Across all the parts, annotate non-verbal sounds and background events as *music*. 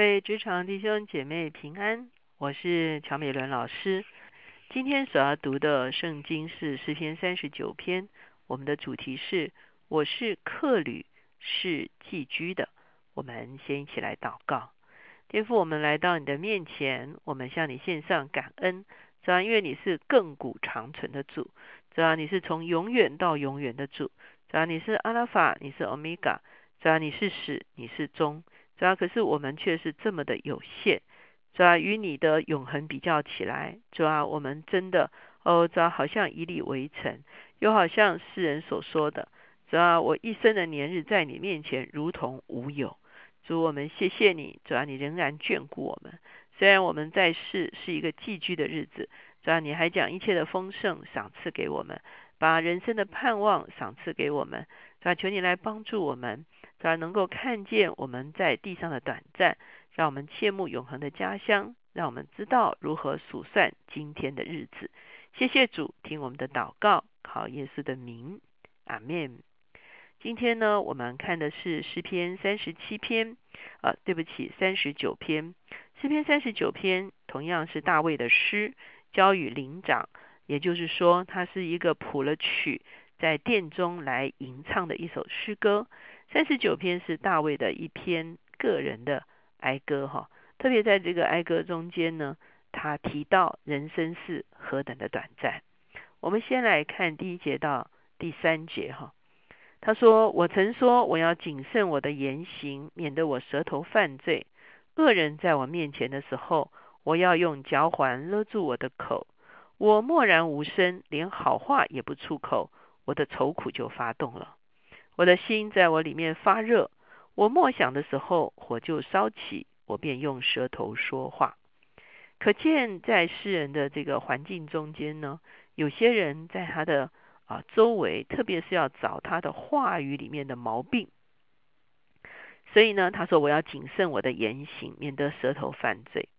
各位职场弟兄姐妹平安，我是乔美伦老师。今天所要读的圣经是诗篇三十九篇，我们的主题是我是客旅，是寄居的。我们先一起来祷告，天父，我们来到你的面前，我们向你献上感恩，主要因为你是亘古长存的主，主要你是从永远到永远的主，主要你是阿拉法，你是欧米伽，主要你是始，你是终。主要可是我们却是这么的有限，主要与你的永恒比较起来，主要我们真的哦，主要好像以你为尘，又好像世人所说的，主要我一生的年日在你面前如同无有。主我们谢谢你，主要你仍然眷顾我们，虽然我们在世是一个寄居的日子，主要你还将一切的丰盛赏赐给我们，把人生的盼望赏赐给我们，主要求你来帮助我们。而能够看见我们在地上的短暂，让我们切慕永恒的家乡，让我们知道如何数算今天的日子。谢谢主，听我们的祷告，靠耶稣的名，阿门。今天呢，我们看的是诗篇三十七篇，呃，对不起，三十九篇。诗篇三十九篇同样是大卫的诗，交与灵长，也就是说，它是一个谱了曲，在殿中来吟唱的一首诗歌。三十九篇是大卫的一篇个人的哀歌，哈，特别在这个哀歌中间呢，他提到人生是何等的短暂。我们先来看第一节到第三节，哈，他说：“我曾说我要谨慎我的言行，免得我舌头犯罪。恶人在我面前的时候，我要用脚环勒住我的口。我默然无声，连好话也不出口，我的愁苦就发动了。”我的心在我里面发热，我默想的时候，火就烧起，我便用舌头说话。可见在诗人的这个环境中间呢，有些人在他的啊周围，特别是要找他的话语里面的毛病。所以呢，他说我要谨慎我的言行，免得舌头犯罪。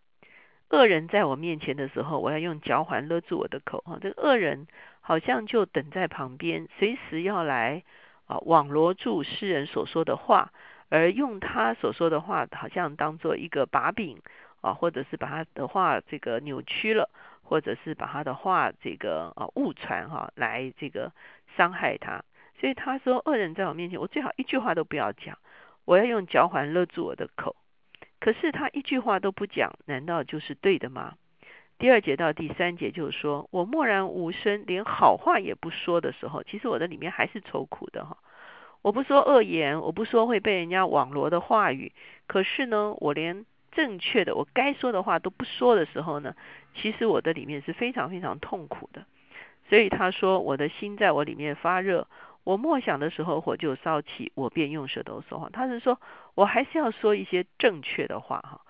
恶人在我面前的时候，我要用脚环勒住我的口。哈，这个恶人好像就等在旁边，随时要来。啊，网罗住诗人所说的话，而用他所说的话，好像当做一个把柄啊，或者是把他的话这个扭曲了，或者是把他的话这个啊误传哈，来这个伤害他。所以他说，恶人在我面前，我最好一句话都不要讲，我要用脚环勒住我的口。可是他一句话都不讲，难道就是对的吗？第二节到第三节就是说，我默然无声，连好话也不说的时候，其实我的里面还是愁苦的哈。我不说恶言，我不说会被人家网罗的话语，可是呢，我连正确的我该说的话都不说的时候呢，其实我的里面是非常非常痛苦的。所以他说，我的心在我里面发热，我默想的时候火就烧起，我便用舌头说话。他是说我还是要说一些正确的话哈，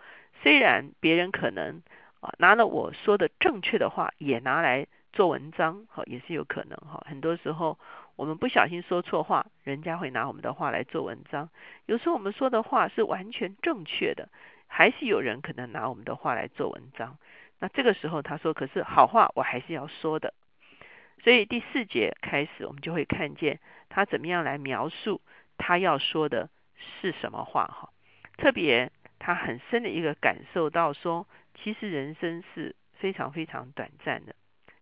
虽然别人可能。啊，拿了我说的正确的话，也拿来做文章，哈，也是有可能哈。很多时候我们不小心说错话，人家会拿我们的话来做文章。有时候我们说的话是完全正确的，还是有人可能拿我们的话来做文章。那这个时候他说，可是好话我还是要说的。所以第四节开始，我们就会看见他怎么样来描述他要说的是什么话，哈。特别他很深的一个感受到说。其实人生是非常非常短暂的，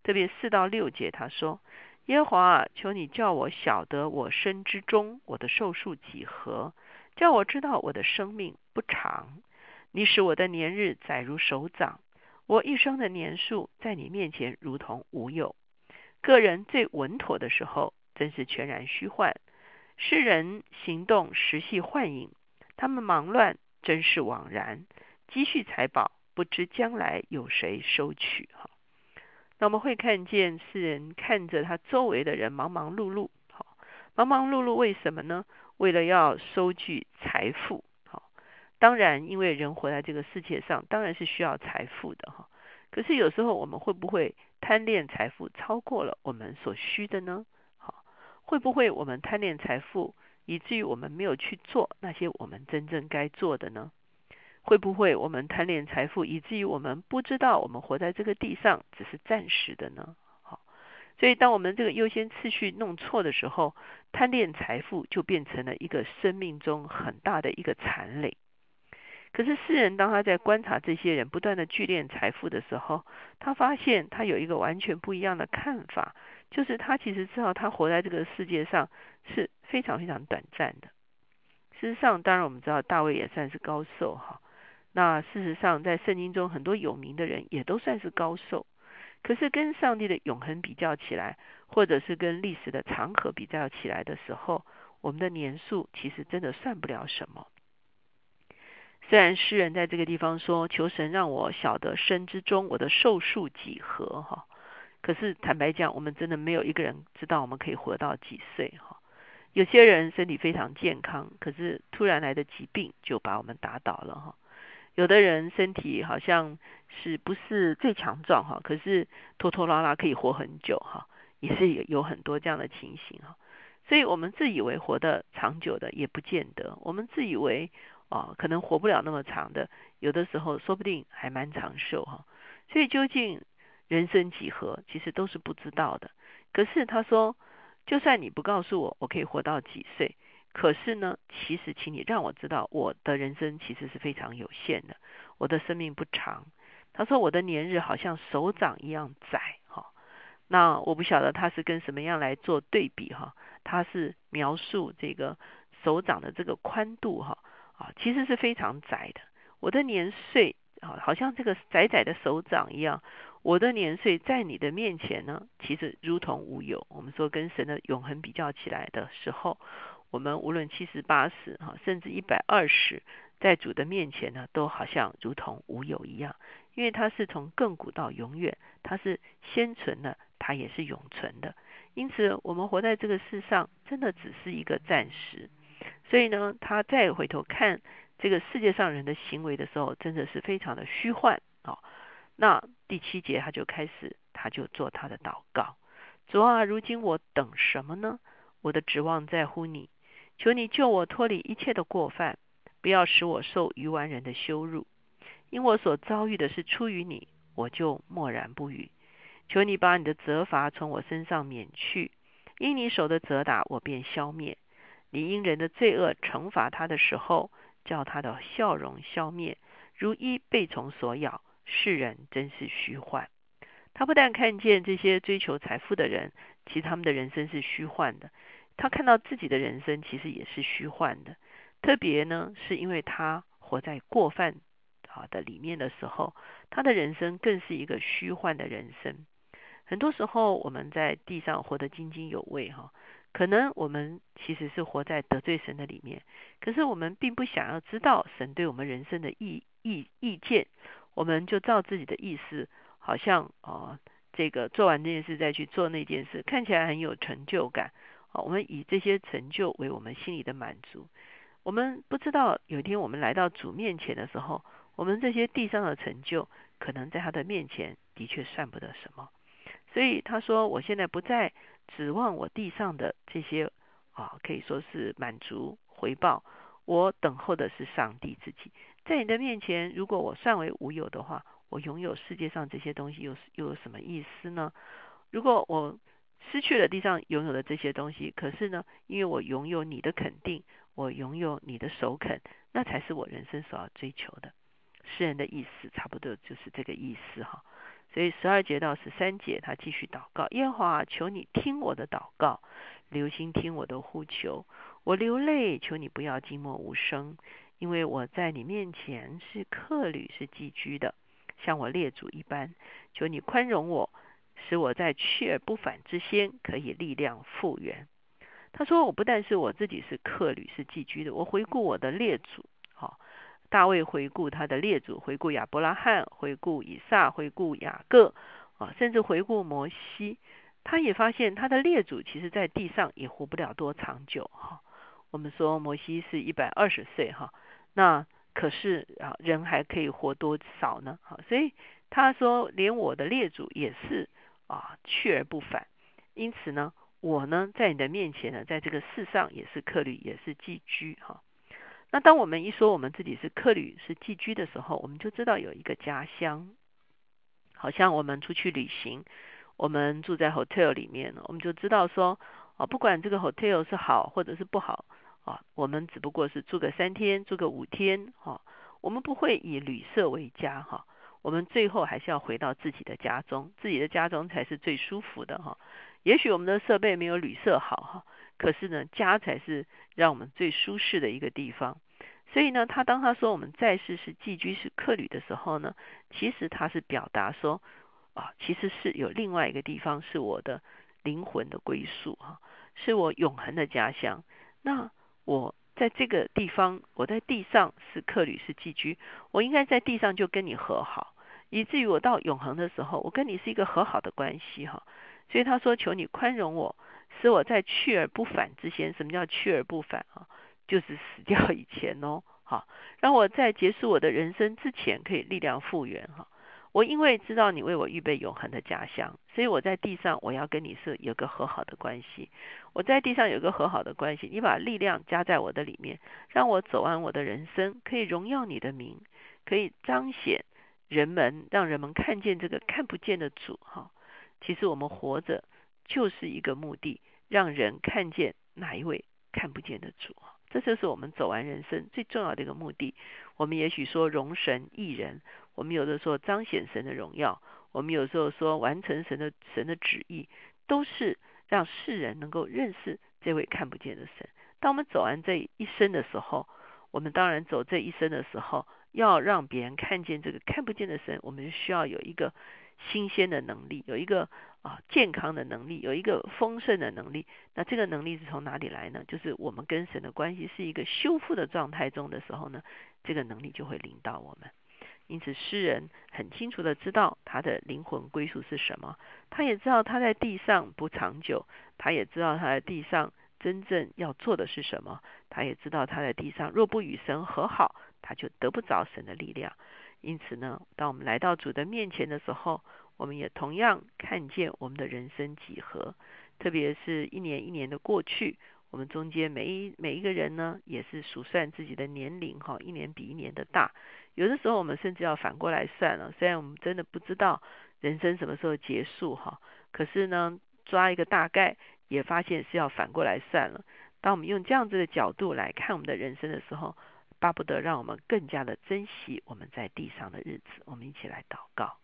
特别四到六节，他说：“耶和华，求你叫我晓得我生之中我的寿数几何，叫我知道我的生命不长。你使我的年日载如手掌，我一生的年数在你面前如同无有。个人最稳妥的时候，真是全然虚幻；世人行动实系幻影，他们忙乱真是枉然，积蓄财宝。”不知将来有谁收取哈？那我们会看见世人看着他周围的人忙忙碌碌，好忙忙碌碌，为什么呢？为了要收据财富，好，当然因为人活在这个世界上，当然是需要财富的哈。可是有时候我们会不会贪恋财富超过了我们所需的呢？好，会不会我们贪恋财富，以至于我们没有去做那些我们真正该做的呢？会不会我们贪恋财富，以至于我们不知道我们活在这个地上只是暂时的呢？好，所以当我们这个优先次序弄错的时候，贪恋财富就变成了一个生命中很大的一个残累。可是诗人当他在观察这些人不断的聚敛财富的时候，他发现他有一个完全不一样的看法，就是他其实知道他活在这个世界上是非常非常短暂的。事实上，当然我们知道大卫也算是高寿哈。那事实上，在圣经中很多有名的人也都算是高寿。可是跟上帝的永恒比较起来，或者是跟历史的长河比较起来的时候，我们的年数其实真的算不了什么。虽然诗人在这个地方说：“求神让我晓得生之中我的寿数几何。”哈，可是坦白讲，我们真的没有一个人知道我们可以活到几岁。哈，有些人身体非常健康，可是突然来的疾病就把我们打倒了。哈。有的人身体好像是不是最强壮哈，可是拖拖拉拉可以活很久哈，也是有有很多这样的情形哈。所以我们自以为活得长久的，也不见得；我们自以为啊，可能活不了那么长的，有的时候说不定还蛮长寿哈。所以究竟人生几何，其实都是不知道的。可是他说，就算你不告诉我，我可以活到几岁。可是呢，其实，请你让我知道，我的人生其实是非常有限的，我的生命不长。他说，我的年日好像手掌一样窄，哈。那我不晓得他是跟什么样来做对比，哈。他是描述这个手掌的这个宽度，哈，啊，其实是非常窄的。我的年岁啊，好像这个窄窄的手掌一样。我的年岁在你的面前呢，其实如同无有。我们说跟神的永恒比较起来的时候。我们无论七十八十哈，甚至一百二十，在主的面前呢，都好像如同无有一样，因为它是从亘古到永远，它是先存的，它也是永存的。因此，我们活在这个世上，真的只是一个暂时。所以呢，他再回头看这个世界上人的行为的时候，真的是非常的虚幻啊。那第七节他就开始，他就做他的祷告：主啊，如今我等什么呢？我的指望在乎你。求你救我脱离一切的过犯，不要使我受愚顽人的羞辱。因我所遭遇的是出于你，我就默然不语。求你把你的责罚从我身上免去，因你手的责打我便消灭。你因人的罪恶惩罚他的时候，叫他的笑容消灭，如一被虫所咬。世人真是虚幻。他不但看见这些追求财富的人，其实他们的人生是虚幻的。他看到自己的人生其实也是虚幻的，特别呢是因为他活在过犯啊的里面的时候，他的人生更是一个虚幻的人生。很多时候我们在地上活得津津有味哈，可能我们其实是活在得罪神的里面，可是我们并不想要知道神对我们人生的意意意见，我们就照自己的意思，好像啊这个做完这件事再去做那件事，看起来很有成就感。好，我们以这些成就为我们心里的满足。我们不知道有一天我们来到主面前的时候，我们这些地上的成就，可能在他的面前的确算不得什么。所以他说：“我现在不再指望我地上的这些啊，可以说是满足回报。我等候的是上帝自己。在你的面前，如果我算为无有的话，我拥有世界上这些东西又是又有什么意思呢？如果我……失去了地上拥有的这些东西，可是呢，因为我拥有你的肯定，我拥有你的首肯，那才是我人生所要追求的。诗人的意思差不多就是这个意思哈。所以十二节到十三节，他继续祷告：耶和华，求你听我的祷告，留心听我的呼求。我流泪，求你不要静默无声，因为我在你面前是客旅，是寄居的，像我列祖一般。求你宽容我。使我在去而不返之先可以力量复原。他说：“我不但是我自己是客旅是寄居的，我回顾我的列祖，好，大卫回顾他的列祖，回顾亚伯拉罕，回顾以撒，回顾雅各，啊，甚至回顾摩西，他也发现他的列祖其实在地上也活不了多长久，哈。我们说摩西是一百二十岁，哈，那可是啊，人还可以活多少呢？好，所以他说，连我的列祖也是。”啊，去而不返。因此呢，我呢，在你的面前呢，在这个世上也是客旅，也是寄居哈。那当我们一说我们自己是客旅，是寄居的时候，我们就知道有一个家乡。好像我们出去旅行，我们住在 hotel 里面，我们就知道说，啊，不管这个 hotel 是好或者是不好，啊，我们只不过是住个三天，住个五天，哈，我们不会以旅社为家哈，我们最后还是要回到自己的家中，自己的家中才是最舒服的哈。也许我们的设备没有旅社好哈，可是呢，家才是让我们最舒适的一个地方。所以呢，他当他说我们在世是寄居是客旅的时候呢，其实他是表达说啊，其实是有另外一个地方是我的灵魂的归宿哈，是我永恒的家乡。那我在这个地方，我在地上是客旅是寄居，我应该在地上就跟你和好，以至于我到永恒的时候，我跟你是一个和好的关系哈。所以他说：“求你宽容我，使我在去而不返之前，什么叫去而不返啊？就是死掉 *laughs* 以前哦，好，让我在结束我的人生之前，可以力量复原哈。我因为知道你为我预备永恒的家乡，所以我在地上我要跟你是有个和好的关系。我在地上有个和好的关系，你把力量加在我的里面，让我走完我的人生，可以荣耀你的名，可以彰显人们，让人们看见这个看不见的主哈。”其实我们活着就是一个目的，让人看见哪一位看不见的主这就是我们走完人生最重要的一个目的。我们也许说容神益人，我们有的时候彰显神的荣耀，我们有时候说完成神的神的旨意，都是让世人能够认识这位看不见的神。当我们走完这一生的时候，我们当然走这一生的时候，要让别人看见这个看不见的神，我们需要有一个。新鲜的能力，有一个啊健康的能力，有一个丰盛的能力。那这个能力是从哪里来呢？就是我们跟神的关系是一个修复的状态中的时候呢，这个能力就会领导我们。因此，诗人很清楚的知道他的灵魂归属是什么，他也知道他在地上不长久，他也知道他在地上真正要做的是什么，他也知道他在地上若不与神和好，他就得不着神的力量。因此呢，当我们来到主的面前的时候，我们也同样看见我们的人生几何。特别是一年一年的过去，我们中间每一每一个人呢，也是数算自己的年龄哈，一年比一年的大。有的时候我们甚至要反过来算了，虽然我们真的不知道人生什么时候结束哈，可是呢，抓一个大概，也发现是要反过来算了。当我们用这样子的角度来看我们的人生的时候，巴不得让我们更加的珍惜我们在地上的日子。我们一起来祷告。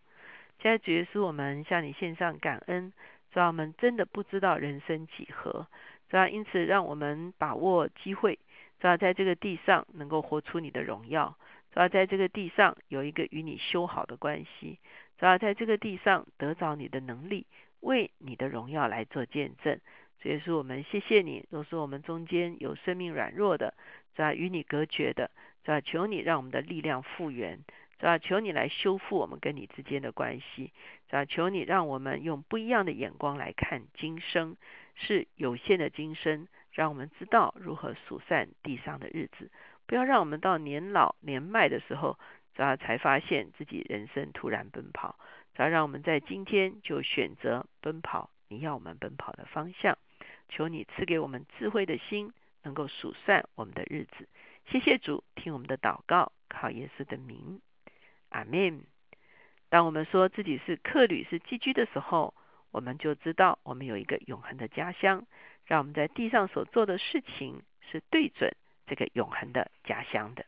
现在主耶稣，我们向你献上感恩，主要我们真的不知道人生几何，主要因此让我们把握机会，主要在这个地上能够活出你的荣耀，主要在这个地上有一个与你修好的关系，主要在这个地上得着你的能力，为你的荣耀来做见证。主耶稣，我们谢谢你。若是我们中间有生命软弱的，在与你隔绝的，在求你让我们的力量复原，在求你来修复我们跟你之间的关系，在求你让我们用不一样的眼光来看今生是有限的今生，让我们知道如何数散地上的日子，不要让我们到年老年迈的时候，才才发现自己人生突然奔跑，要让我们在今天就选择奔跑你要我们奔跑的方向。求你赐给我们智慧的心。能够数算我们的日子，谢谢主，听我们的祷告，靠耶稣的名，阿门。当我们说自己是客旅、是寄居的时候，我们就知道我们有一个永恒的家乡，让我们在地上所做的事情是对准这个永恒的家乡的。